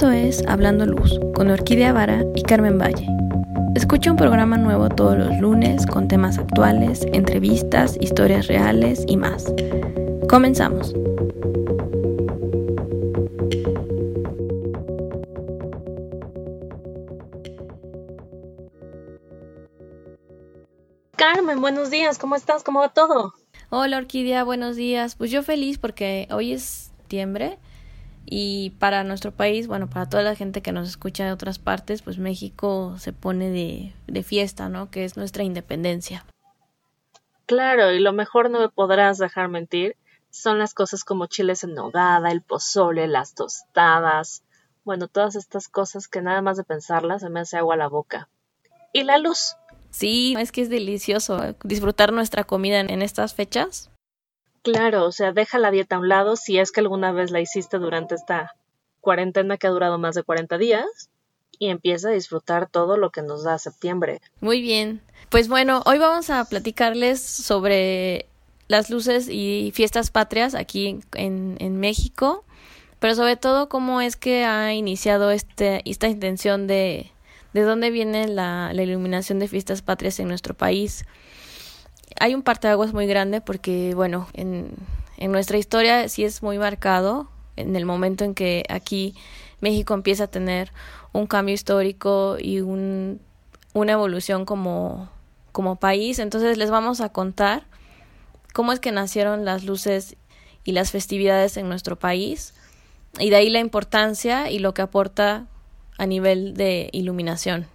Esto es Hablando Luz con Orquídea Vara y Carmen Valle. Escucha un programa nuevo todos los lunes con temas actuales, entrevistas, historias reales y más. Comenzamos. Carmen, buenos días, ¿cómo estás? ¿Cómo va todo? Hola Orquídea, buenos días. Pues yo feliz porque hoy es septiembre y para nuestro país, bueno, para toda la gente que nos escucha de otras partes, pues México se pone de, de fiesta, ¿no? Que es nuestra independencia. Claro, y lo mejor no me podrás dejar mentir, son las cosas como chiles en nogada, el pozole, las tostadas, bueno, todas estas cosas que nada más de pensarlas se me hace agua a la boca. Y la luz. Sí, es que es delicioso ¿eh? disfrutar nuestra comida en estas fechas. Claro, o sea, deja la dieta a un lado si es que alguna vez la hiciste durante esta cuarentena que ha durado más de 40 días y empieza a disfrutar todo lo que nos da septiembre. Muy bien. Pues bueno, hoy vamos a platicarles sobre las luces y fiestas patrias aquí en, en México, pero sobre todo cómo es que ha iniciado este, esta intención de, de dónde viene la, la iluminación de fiestas patrias en nuestro país hay un parteaguas muy grande porque, bueno, en, en nuestra historia sí es muy marcado en el momento en que aquí México empieza a tener un cambio histórico y un, una evolución como, como país. Entonces les vamos a contar cómo es que nacieron las luces y las festividades en nuestro país y de ahí la importancia y lo que aporta a nivel de iluminación.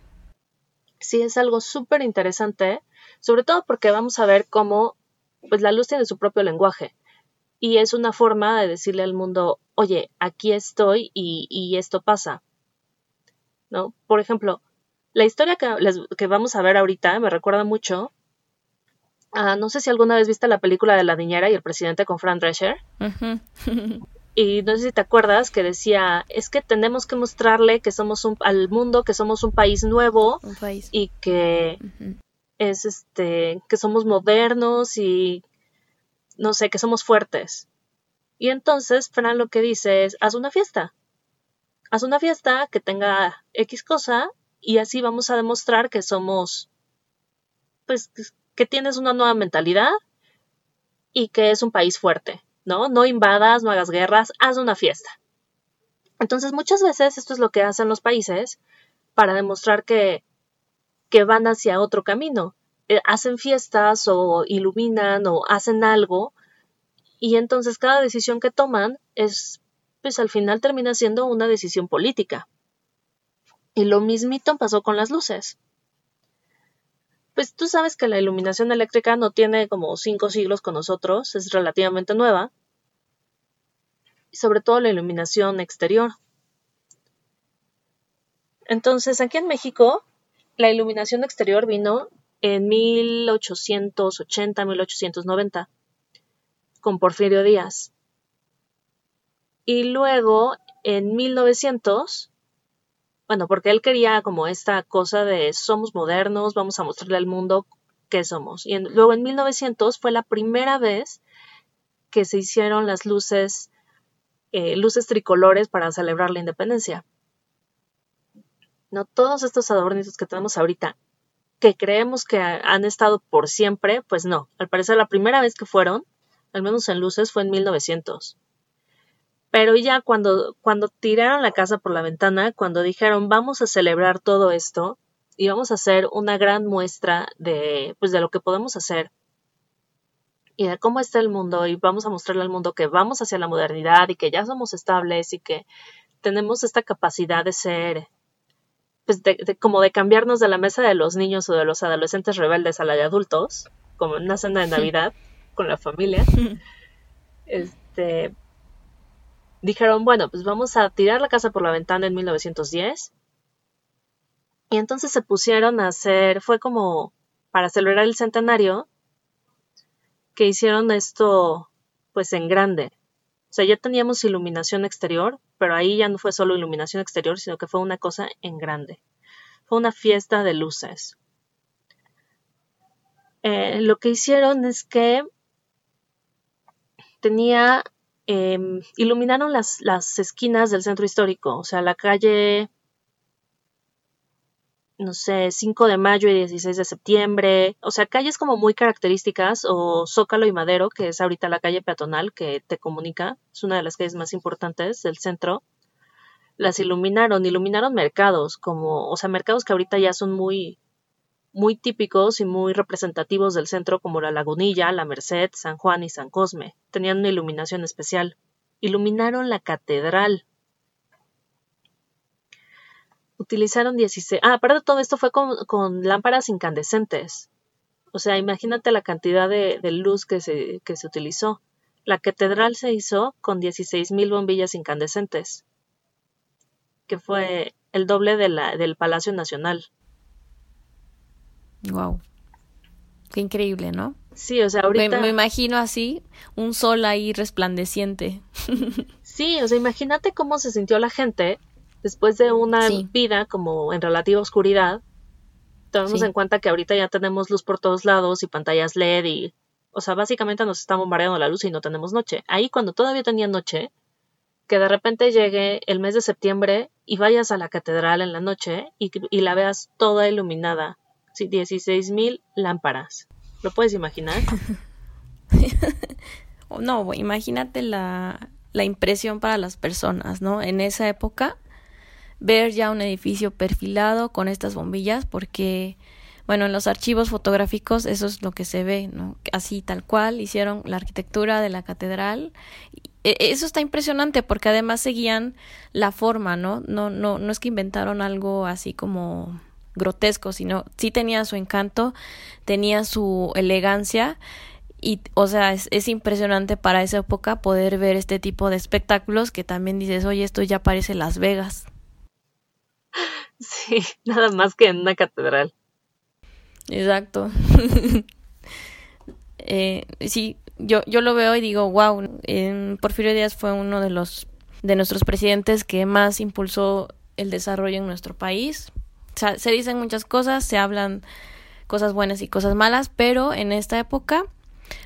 Sí, es algo súper interesante sobre todo porque vamos a ver cómo pues la luz tiene su propio lenguaje y es una forma de decirle al mundo, oye, aquí estoy y, esto pasa. ¿No? Por ejemplo, la historia que, que, vamos a ver ahorita me recuerda mucho a, no sé si alguna vez viste la película de la niñera y el presidente con Fran Drescher. y no sé si te acuerdas que decía, es que tenemos que mostrarle que somos un, al mundo que somos un país nuevo y que es este que somos modernos y no sé, que somos fuertes. Y entonces Fran lo que dice es, haz una fiesta. Haz una fiesta que tenga X cosa y así vamos a demostrar que somos, pues, que tienes una nueva mentalidad y que es un país fuerte, ¿no? No invadas, no hagas guerras, haz una fiesta. Entonces muchas veces esto es lo que hacen los países para demostrar que que van hacia otro camino. Eh, hacen fiestas o iluminan o hacen algo y entonces cada decisión que toman es, pues al final termina siendo una decisión política. Y lo mismito pasó con las luces. Pues tú sabes que la iluminación eléctrica no tiene como cinco siglos con nosotros, es relativamente nueva. Y sobre todo la iluminación exterior. Entonces, aquí en México, la iluminación exterior vino en 1880-1890 con Porfirio Díaz. Y luego en 1900, bueno, porque él quería como esta cosa de somos modernos, vamos a mostrarle al mundo qué somos. Y luego en 1900 fue la primera vez que se hicieron las luces, eh, luces tricolores para celebrar la independencia. ¿No? Todos estos adornitos que tenemos ahorita, que creemos que han estado por siempre, pues no. Al parecer la primera vez que fueron, al menos en luces, fue en 1900. Pero ya cuando, cuando tiraron la casa por la ventana, cuando dijeron vamos a celebrar todo esto y vamos a hacer una gran muestra de, pues de lo que podemos hacer y de cómo está el mundo y vamos a mostrarle al mundo que vamos hacia la modernidad y que ya somos estables y que tenemos esta capacidad de ser pues de, como de cambiarnos de la mesa de los niños o de los adolescentes rebeldes a la de adultos, como en una cena de Navidad con la familia, este, dijeron, bueno, pues vamos a tirar la casa por la ventana en 1910. Y entonces se pusieron a hacer, fue como para celebrar el centenario, que hicieron esto pues en grande. O sea, ya teníamos iluminación exterior, pero ahí ya no fue solo iluminación exterior, sino que fue una cosa en grande. Fue una fiesta de luces. Eh, lo que hicieron es que tenía em, iluminaron las, las esquinas del centro histórico, o sea, la calle no sé, 5 de mayo y 16 de septiembre, o sea, calles como muy características, o Zócalo y Madero, que es ahorita la calle peatonal que te comunica, es una de las calles más importantes del centro, las iluminaron, iluminaron mercados, como, o sea, mercados que ahorita ya son muy, muy típicos y muy representativos del centro, como la Lagunilla, la Merced, San Juan y San Cosme, tenían una iluminación especial. Iluminaron la catedral, utilizaron 16. Ah, aparte de todo esto fue con, lámparas incandescentes. O sea, imagínate la cantidad de, luz que se, que se utilizó. La catedral se hizo con 16.000 bombillas incandescentes, que fue el doble de la, del Palacio Nacional. Wow. Qué increíble, ¿no? Sí, o sea, ahorita... Me, imagino así, un sol ahí resplandeciente. sí, o sea, imagínate cómo se sintió la gente después de una vida como en relativa oscuridad, tomemos en cuenta que ahorita ya tenemos luz por todos lados y pantallas LED y, o sea, básicamente nos está bombardeando la luz y no tenemos noche. Ahí cuando todavía tenía noche, que de repente llegue el mes de septiembre y vayas a la catedral en la noche y, y la veas toda iluminada. Sí, 16 mil lámparas. ¿Lo puedes imaginar? no, imagínate la, la impresión para las personas, ¿no? En esa época ver ya un edificio perfilado con estas bombillas porque bueno, en los archivos fotográficos eso es lo que se ve. Así tal cual hicieron la arquitectura de la catedral. E, eso está impresionante porque además seguían la forma, ¿no? No no no es que inventaron algo así como grotesco, sino sí tenía su encanto, tenía su elegancia y o sea, es, es impresionante para esa época poder ver este tipo de espectáculos que también dices, "Oye, esto ya parece Las Vegas." Sí, nada más que en una catedral. Exacto. eh, sí, yo, yo lo veo y digo, wow, Porfirio Díaz fue uno de los de nuestros presidentes que más impulsó el desarrollo en nuestro país. O sea, se dicen muchas cosas, se hablan cosas buenas y cosas malas, pero en esta época,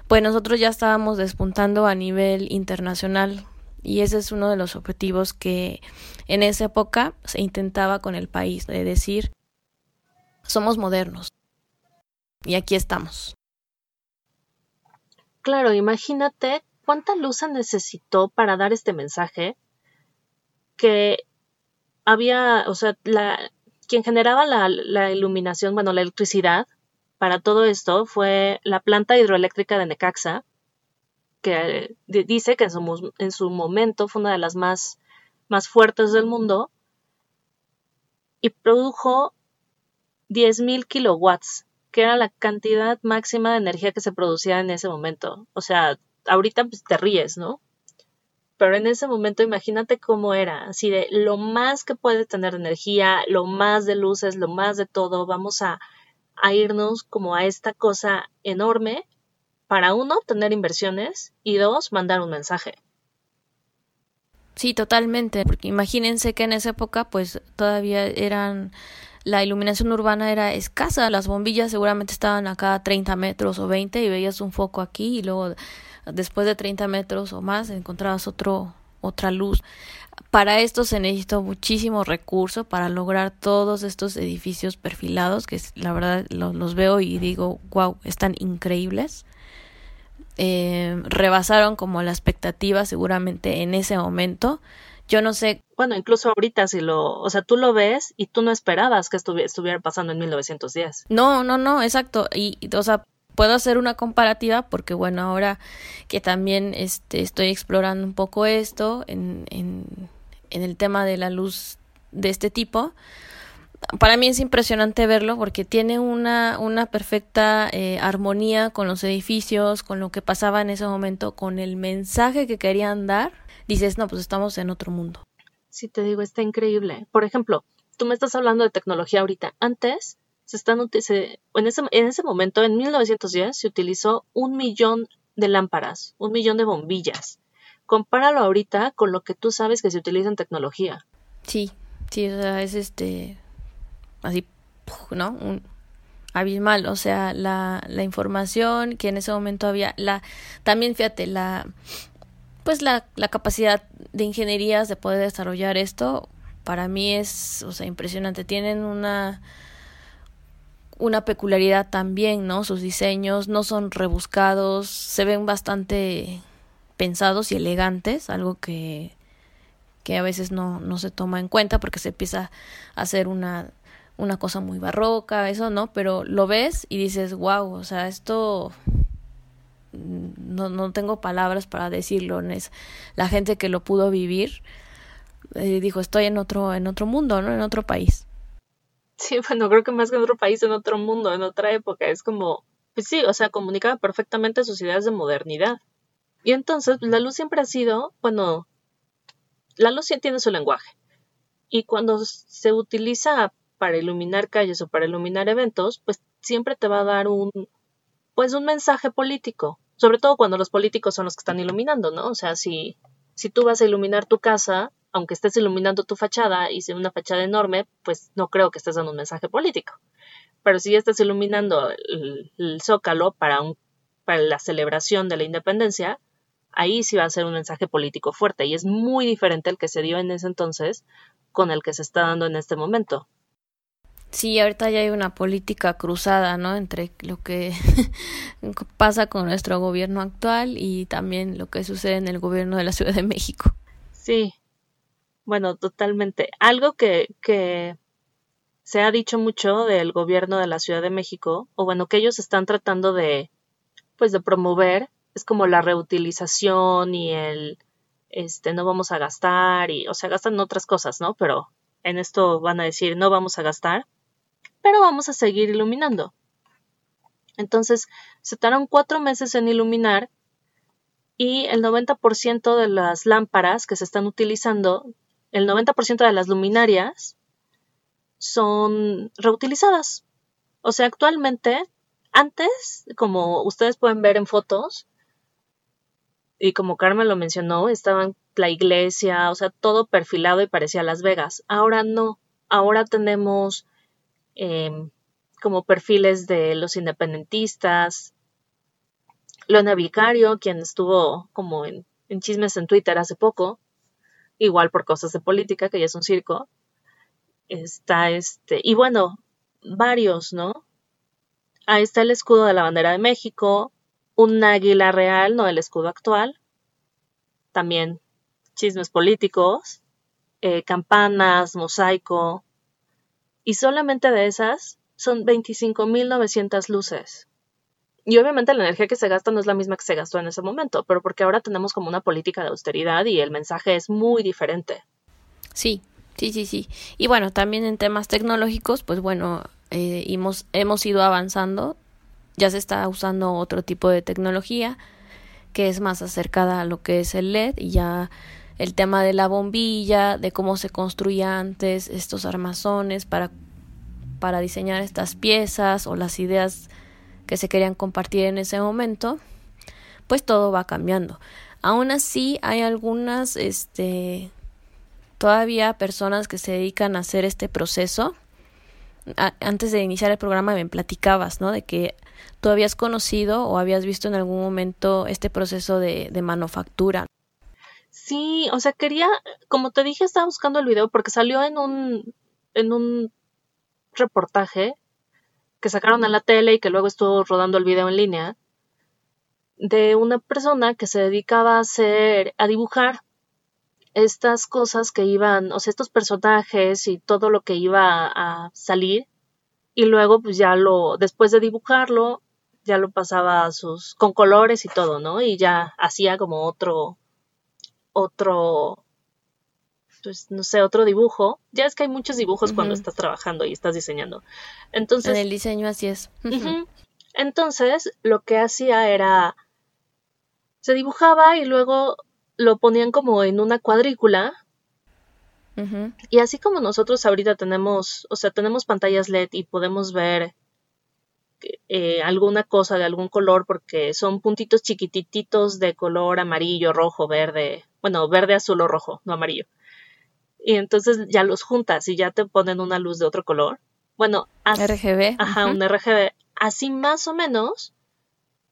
pues nosotros ya estábamos despuntando a nivel internacional y ese es uno de los objetivos que en esa época se intentaba con el país, de decir, somos modernos. Y aquí estamos. Claro, imagínate cuánta luz se necesitó para dar este mensaje que había, o sea, la, quien generaba la, la iluminación, bueno, la electricidad para todo esto fue la planta hidroeléctrica de Necaxa, que dice que en su, en su, momento fue una de las más, más fuertes del mundo y produjo 10.000 kilowatts, que era la cantidad máxima de energía que se producía en ese momento. O sea, ahorita pues, te ríes, ¿no? Pero en ese momento imagínate cómo era, así de lo más que puede tener energía, lo más de luces, lo más de todo, vamos a, a irnos como a esta cosa enorme para uno, tener inversiones y dos, mandar un mensaje. Sí, totalmente, porque imagínense que en esa época pues todavía eran la iluminación urbana era escasa, las bombillas seguramente estaban a cada 30 metros o 20 y veías un foco aquí y luego después de 30 metros o más encontrabas otro otra luz. Para esto se necesitó muchísimo recurso para lograr todos estos edificios perfilados que la verdad los veo y digo, wow, están increíbles eh, rebasaron como la expectativa seguramente en ese momento. Yo no sé. Bueno, incluso ahorita si lo, o sea, tú lo ves y tú no esperabas que estuviera pasando en 1910. No, no, no, exacto. Y, o sea, puedo hacer una comparativa porque bueno, ahora que también este, estoy explorando un poco esto en, en, en el tema de la luz de este tipo, para mí es impresionante verlo porque tiene una, una perfecta eh, armonía con los edificios, con lo que pasaba en ese momento, con el mensaje que querían dar. Dices, no, pues estamos en otro mundo. Sí, te digo, está increíble. Por ejemplo, tú me estás hablando de tecnología ahorita. Antes, se están, en, ese, en ese momento, en 1910, se utilizó un millón de lámparas, un millón de bombillas. Compáralo ahorita con lo que tú sabes que se utiliza en tecnología. Sí, sí, o sea, es este así, ¿no? Un abismal, o sea, la, la información que en ese momento había, la, también fíjate, la, pues la, la capacidad de ingenierías de poder desarrollar esto para mí es, o sea, impresionante. Tienen una una peculiaridad también, ¿no? Sus diseños no son rebuscados, se ven bastante pensados y elegantes, algo que, que a veces no, no se toma en cuenta porque se empieza a hacer una, una cosa muy barroca, eso no, pero lo ves y dices, wow, o sea, esto no, no tengo palabras para decirlo, es la gente que lo pudo vivir, eh, dijo, estoy en otro, en otro mundo, ¿no? En otro país. Sí, bueno, creo que más que en otro país, en otro mundo, en otra época, es como, pues sí, o sea, comunicaba perfectamente sus ideas de modernidad. Y entonces, pues, la luz siempre ha sido, bueno, la luz sí tiene su lenguaje. Y cuando se utiliza para iluminar calles o para iluminar eventos, pues siempre te va a dar un, pues un mensaje político. Sobre todo cuando los políticos son los que están iluminando, ¿no? O sea, si, si tú vas a iluminar tu casa, aunque estés iluminando tu fachada y sea una fachada enorme, pues no creo que estés dando un mensaje político. Pero si ya estás iluminando el, zócalo para, un, para la celebración de la independencia, ahí sí va a ser un mensaje político fuerte y es muy diferente el que se dio en ese entonces con el que se está dando en este momento. Sí, ahorita ya hay una política cruzada, ¿no? Entre lo que pasa con nuestro gobierno actual y también lo que sucede en el gobierno de la Ciudad de México. Sí, bueno, totalmente. Algo que, que se ha dicho mucho del gobierno de la Ciudad de México, o bueno, que ellos están tratando de, pues, de promover, es como la reutilización y el, este, no vamos a gastar, y, o sea, gastan otras cosas, ¿no? Pero en esto van a decir, no vamos a gastar, pero vamos a seguir iluminando. Entonces, se tardaron cuatro meses en iluminar y el 90% de las lámparas que se están utilizando el 90% de las luminarias son reutilizadas. O sea, actualmente, antes, como ustedes pueden ver en fotos, y como Carmen lo mencionó, estaban la iglesia, o sea, todo perfilado y parecía Las Vegas. Ahora no, ahora tenemos em, como perfiles de los independentistas, Leona Vicario, quien estuvo como en chismes en Twitter hace poco, igual por cosas de política, que ya es un circo. Está este, y bueno, varios, ¿no? Ahí está el escudo de la bandera de México, un águila real, no el escudo actual. También chismes políticos, eh, campanas, mosaico. Y solamente de esas son 25.900 luces. Y obviamente la energía que se gasta no es la misma que se gastó en ese momento, pero porque ahora tenemos como una política de austeridad y el mensaje es muy diferente. Sí, sí, sí, sí. Y bueno, también en temas tecnológicos, pues bueno, eh, hemos, hemos ido avanzando, ya se está usando otro tipo de tecnología que es más acercada a lo que es el LED y ya el tema de la bombilla, de cómo se construía antes estos armazones para, para diseñar estas piezas o las ideas que se querían compartir en ese momento, pues todo va cambiando. Aún así, hay algunas, este, todavía personas que se dedican a hacer este proceso. antes de iniciar el programa me platicabas, ¿no? De que tú habías conocido o habías visto en algún momento este proceso de, de manufactura. Sí, o sea, quería, como te dije, estaba buscando el video porque salió en un, en un reportaje que sacaron a la tele y que luego estuvo rodando el video en línea, de una persona que se dedicaba a hacer, a dibujar estas cosas que iban, o sea, estos personajes y todo lo que iba a salir, y luego pues ya lo, después de dibujarlo, ya lo pasaba a sus, con colores y todo, ¿no? Y ya hacía como otro, otro, pues no sé, otro dibujo. Ya es que hay muchos dibujos cuando estás trabajando y estás diseñando. Entonces. En el diseño así es. Entonces, lo que hacía era. Se dibujaba y luego lo ponían como en una cuadrícula. Y así como nosotros ahorita tenemos, o sea, tenemos pantallas LED y podemos ver eh, alguna cosa de algún color porque son puntitos chiquititos de color amarillo, rojo, verde, bueno, verde, azul o rojo, no amarillo y entonces ya los juntas y ya te ponen una luz de otro color. Bueno, RGB. Ajá, un RGB. Así más o menos,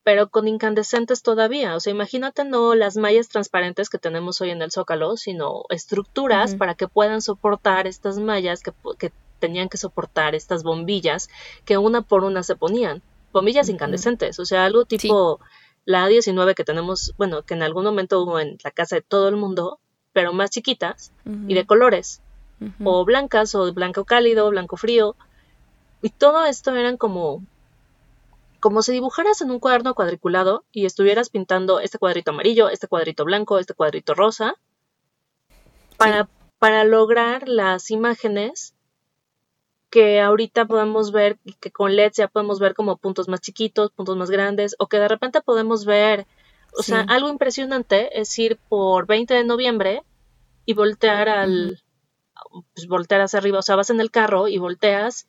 pero con incandescentes todavía. O sea, imagínate no las mallas transparentes que tenemos hoy en el Zócalo, sino estructuras para que puedan soportar estas mallas que, que, tenían que soportar estas bombillas que una por una se ponían. Bombillas incandescentes, o sea, algo tipo la A19 que tenemos, bueno, que en algún momento hubo en la casa de todo el mundo, pero más chiquitas y de colores, o blancas, o blanco cálido, blanco frío. Y todo esto eran como como si dibujaras en un cuaderno cuadriculado y estuvieras pintando este cuadrito amarillo, este cuadrito blanco, este cuadrito rosa, para, para lograr las imágenes que ahorita podemos ver, que con LED ya podemos ver como puntos más chiquitos, puntos más grandes, o que de repente podemos ver, o sea, algo impresionante es ir por 20 de noviembre y voltear al, pues voltear hacia arriba, o sea, vas en el carro y volteas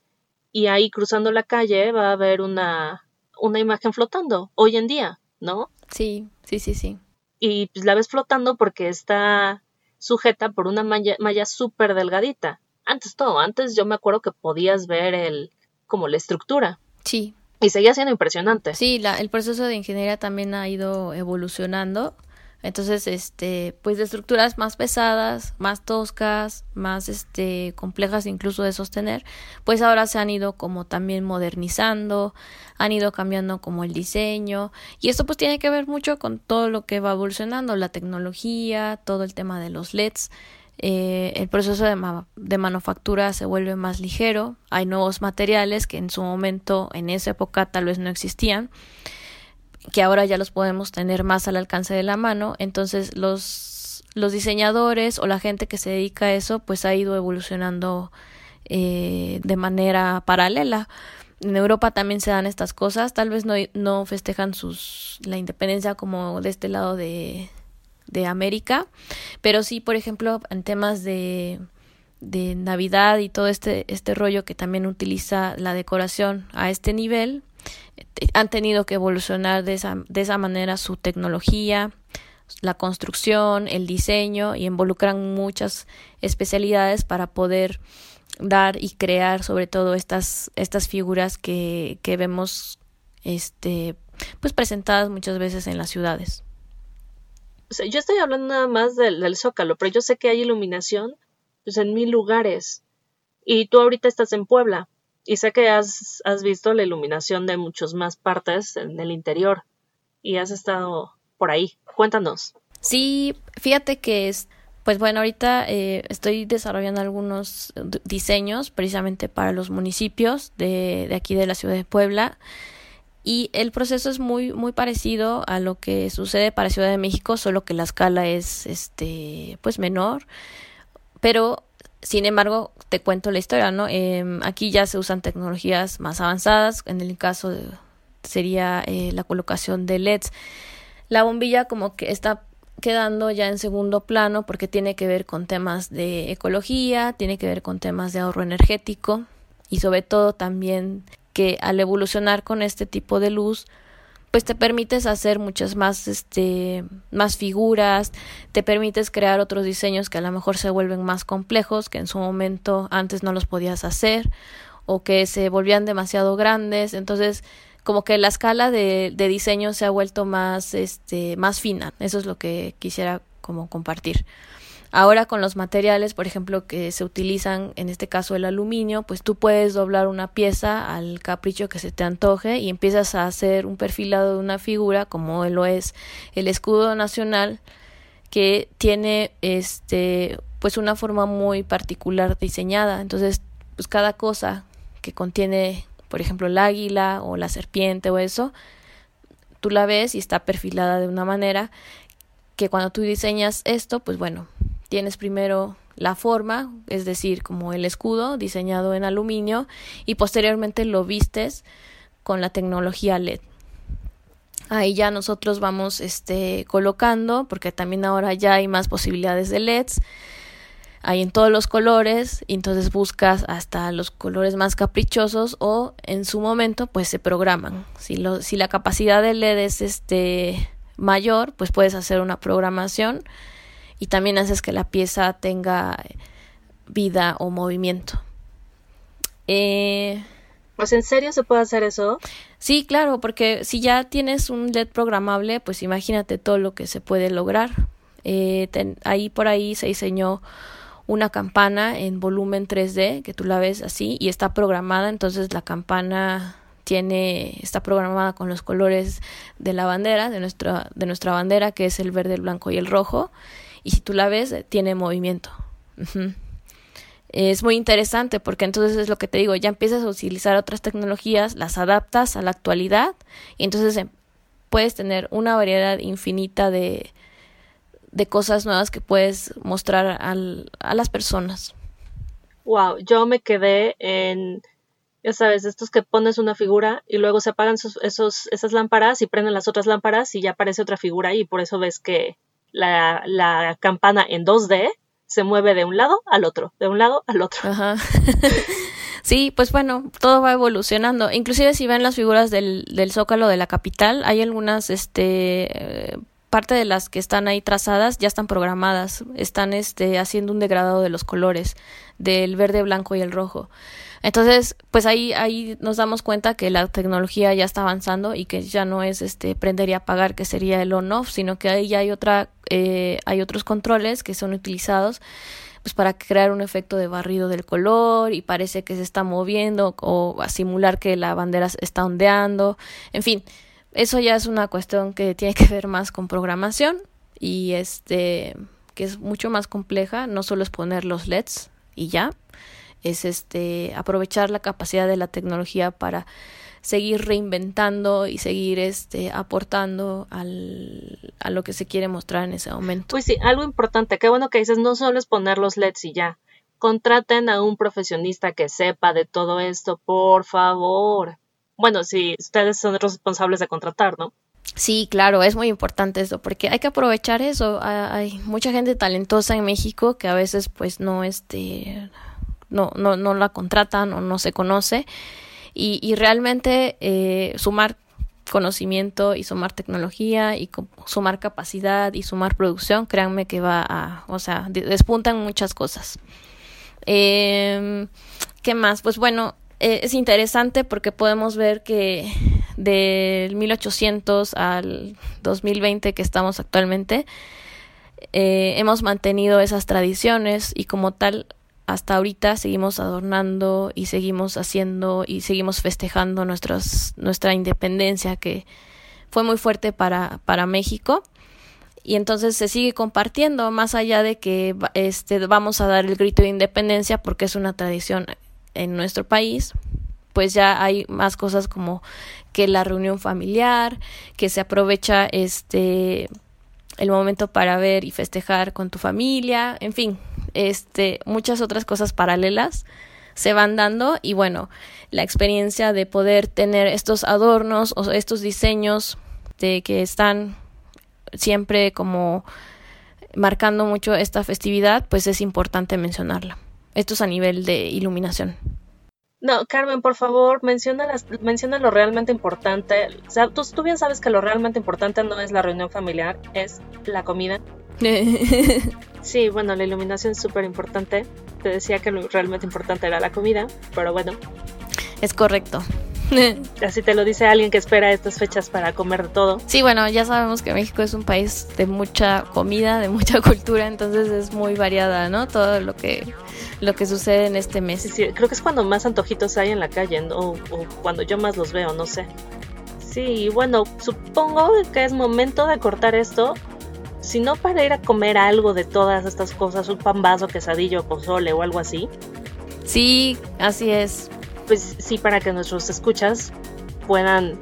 y ahí cruzando la calle va a haber una, una imagen flotando hoy en día, ¿no? Sí, sí, sí, sí. Y pues la ves flotando porque está sujeta por una malla, malla súper delgadita. Antes todo, antes yo me acuerdo que podías ver el, como la estructura. Sí. Y seguía siendo impresionante. Sí, la, el proceso de ingeniería también ha ido evolucionando entonces, este, pues de estructuras más pesadas, más toscas, más este complejas incluso de sostener, pues ahora se han ido como también modernizando, han ido cambiando como el diseño y esto pues tiene que ver mucho con todo lo que va evolucionando, la tecnología, todo el tema de los LEDs, eh, el proceso de, manufactura se vuelve más ligero, hay nuevos materiales que en su momento, en esa época tal vez no existían que ahora ya los podemos tener más al alcance de la mano. Entonces los, los diseñadores o la gente que se dedica a eso pues ha ido evolucionando eh, de manera paralela. En Europa también se dan estas cosas, tal vez no, no festejan sus, la independencia como de este lado de, de América, pero sí, por ejemplo, en temas de, de Navidad y todo este, este rollo que también utiliza la decoración a este nivel, han tenido que evolucionar de esa, de esa manera su tecnología, la construcción, el diseño y involucran muchas especialidades para poder dar y crear sobre todo estas, estas figuras que, que vemos este, pues presentadas muchas veces en las ciudades. Yo estoy hablando nada más del, zócalo, pero yo sé que hay iluminación pues, en mil lugares. Y tú ahorita estás en Puebla. Y sé que has, has visto la iluminación de muchas más partes en el interior y has estado por ahí. Cuéntanos. Sí, fíjate que es, pues bueno, ahorita eh, estoy desarrollando algunos diseños precisamente para los municipios de, de aquí de la ciudad de Puebla y el proceso es muy muy parecido a lo que sucede para Ciudad de México solo que la escala es este pues menor pero sin embargo, te cuento la historia, ¿no? Eh, aquí ya se usan tecnologías más avanzadas, en el caso sería eh, la colocación de LEDs. La bombilla como que está quedando ya en segundo plano porque tiene que ver con temas de ecología, tiene que ver con temas de ahorro energético y sobre todo también que al evolucionar con este tipo de luz pues te permites hacer muchas más este más figuras, te permites crear otros diseños que a lo mejor se vuelven más complejos, que en su momento antes no los podías hacer o que se volvían demasiado grandes, entonces como que la escala de, de diseño se ha vuelto más este más fina, eso es lo que quisiera como compartir. Ahora con los materiales, por ejemplo, que se utilizan, en este caso el aluminio, pues tú puedes doblar una pieza al capricho que se te antoje y empiezas a hacer un perfilado de una figura como lo es el escudo nacional que tiene este pues una forma muy particular diseñada. Entonces, pues cada cosa que contiene, por ejemplo, el águila o la serpiente o eso, tú la ves y está perfilada de una manera que cuando tú diseñas esto, pues bueno, tienes primero la forma, es decir, como el escudo diseñado en aluminio y posteriormente lo vistes con la tecnología LED. Ahí ya nosotros vamos este colocando porque también ahora ya hay más posibilidades de LEDs. Hay en todos los colores, y entonces buscas hasta los colores más caprichosos o en su momento pues se programan. Si, lo, si la capacidad de LED es este mayor, pues puedes hacer una programación y también haces que la pieza tenga vida o movimiento. Eh, Pues en serio se puede hacer eso. Sí, claro, porque si ya tienes un LED programable, pues imagínate todo lo que se puede lograr. Eh, ahí por ahí se diseñó una campana en volumen 3D que tú la ves así y está programada, entonces la campana tiene está programada con los colores de la bandera de nuestra de nuestra bandera que es el verde, el blanco y el rojo y si tú la ves tiene movimiento es muy interesante porque entonces es lo que te digo, ya empiezas a utilizar otras tecnologías, las adaptas a la actualidad y entonces em, puedes tener una variedad infinita de, de cosas nuevas que puedes mostrar al, a las personas. Wow, yo me quedé en, ya sabes, estos que pones una figura y luego se apagan esos, esas lámparas y prenden las otras lámparas y ya aparece otra figura y por eso ves que la, la campana en 2D se mueve de un lado al otro, de un lado al otro. Sí, pues bueno, todo va evolucionando. Inclusive si ven las figuras del, del zócalo de la capital, hay algunas, este, parte de las que están ahí trazadas ya están programadas, están, este, haciendo un degradado de los colores, del verde, blanco y el rojo. Entonces, pues ahí, ahí nos damos cuenta que la tecnología ya está avanzando y que ya no es este prender y apagar, que sería el on-off, sino que ahí ya hay otra, eh, hay otros controles que son utilizados pues para crear un efecto de barrido del color y parece que se está moviendo o a simular que la bandera está ondeando, en fin, eso ya es una cuestión que tiene que ver más con programación y este que es mucho más compleja, no solo es poner los LEDs y ya, es este aprovechar la capacidad de la tecnología para seguir reinventando y seguir este aportando al, a lo que se quiere mostrar en ese momento. Pues sí, algo importante, qué bueno que dices, no solo es poner los LEDs y ya. Contraten a un profesionista que sepa de todo esto, por favor. Bueno, si ustedes son responsables de contratar, ¿no? Sí, claro, es muy importante eso, porque hay que aprovechar eso. Hay mucha gente talentosa en México que a veces pues no este no, no, no la contratan o no se conoce. Y, realmente eh, sumar conocimiento y sumar tecnología y sumar capacidad y sumar producción, créanme que va a, o sea, despuntan muchas cosas. Eh, ¿Qué más? Pues bueno, eh, es interesante porque podemos ver que del 1800 al 2020 que estamos actualmente, eh, hemos mantenido esas tradiciones y como tal hasta ahorita seguimos adornando y seguimos haciendo y seguimos festejando nuestros, nuestra independencia que fue muy fuerte para, para México. Y entonces se sigue compartiendo más allá de que este vamos a dar el grito de independencia porque es una tradición en nuestro país pues ya hay más cosas como que la reunión familiar que se aprovecha este el momento para ver y festejar con tu familia en fin este, muchas otras cosas paralelas se van dando y bueno, la experiencia de poder tener estos adornos o estos diseños de que están siempre como marcando mucho esta festividad, pues es importante mencionarla. Esto es a nivel de iluminación. No, Carmen, por favor, menciona, menciona lo realmente importante. O sea, tú, tú bien sabes que lo realmente importante no es la reunión familiar, es la comida. sí, bueno, la iluminación es súper importante. Te decía que lo realmente importante era la comida, pero bueno. Es correcto. Así te lo dice alguien que espera estas fechas para comer de todo. Sí, bueno, ya sabemos que México es un país de mucha comida, de mucha cultura, entonces es muy variada, ¿no? Todo lo que lo que sucede en este mes. Sí, creo que es cuando más antojitos hay en la calle, o cuando yo más los veo, no sé. Sí, bueno, supongo que es momento de cortar esto si no para ir a comer algo de todas estas cosas, un pan vaso, quesadillo, pozole o algo así. Sí, así es. Pues sí, para que nuestros escuchas puedan,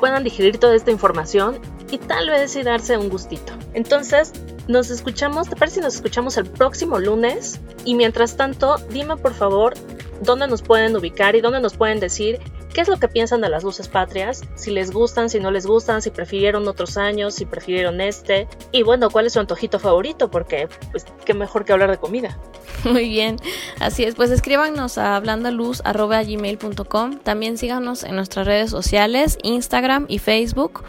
puedan digerir toda esta información y tal vez y darse un gustito. Entonces, nos escuchamos, ¿te parece si nos escuchamos el próximo lunes? Y mientras tanto, dime por favor dónde nos pueden ubicar y dónde nos pueden decir qué es lo que piensan de las luces patrias, si les gustan, si no les gustan, si prefirieron otros años, si prefirieron este, y bueno, cuál es su antojito favorito, porque pues qué mejor que hablar de comida. Muy bien, así es. Pues escríbanos a hablandaluz.gmail.com. También síganos en nuestras redes sociales, Instagram y Facebook.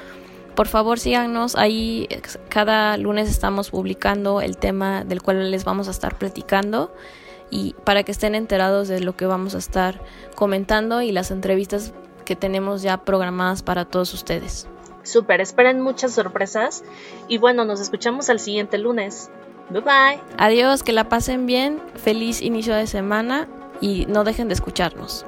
Por favor, síganos. Ahí cada lunes estamos publicando el tema del cual les vamos a estar platicando y para que estén enterados de lo que vamos a estar comentando y las entrevistas que tenemos ya programadas para todos ustedes. Super, esperen muchas sorpresas y bueno, nos escuchamos el siguiente lunes. Bye bye. Adiós, que la pasen bien, feliz inicio de semana y no dejen de escucharnos.